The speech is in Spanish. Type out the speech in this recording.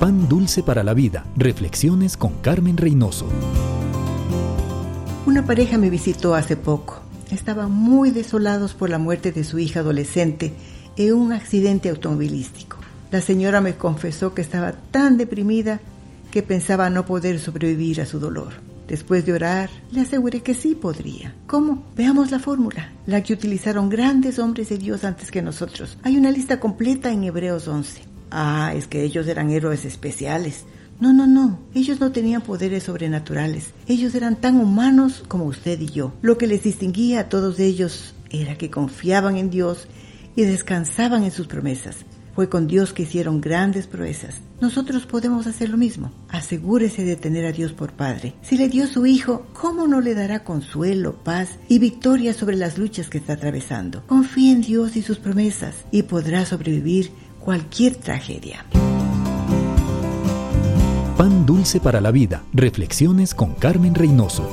Pan dulce para la vida. Reflexiones con Carmen Reynoso. Una pareja me visitó hace poco. Estaban muy desolados por la muerte de su hija adolescente en un accidente automovilístico. La señora me confesó que estaba tan deprimida que pensaba no poder sobrevivir a su dolor. Después de orar, le aseguré que sí podría. ¿Cómo? Veamos la fórmula, la que utilizaron grandes hombres de Dios antes que nosotros. Hay una lista completa en Hebreos 11. Ah, es que ellos eran héroes especiales. No, no, no. Ellos no tenían poderes sobrenaturales. Ellos eran tan humanos como usted y yo. Lo que les distinguía a todos ellos era que confiaban en Dios y descansaban en sus promesas. Fue con Dios que hicieron grandes proezas. Nosotros podemos hacer lo mismo. Asegúrese de tener a Dios por Padre. Si le dio su Hijo, ¿cómo no le dará consuelo, paz y victoria sobre las luchas que está atravesando? Confíe en Dios y sus promesas y podrá sobrevivir cualquier tragedia. Pan dulce para la vida. Reflexiones con Carmen Reynoso.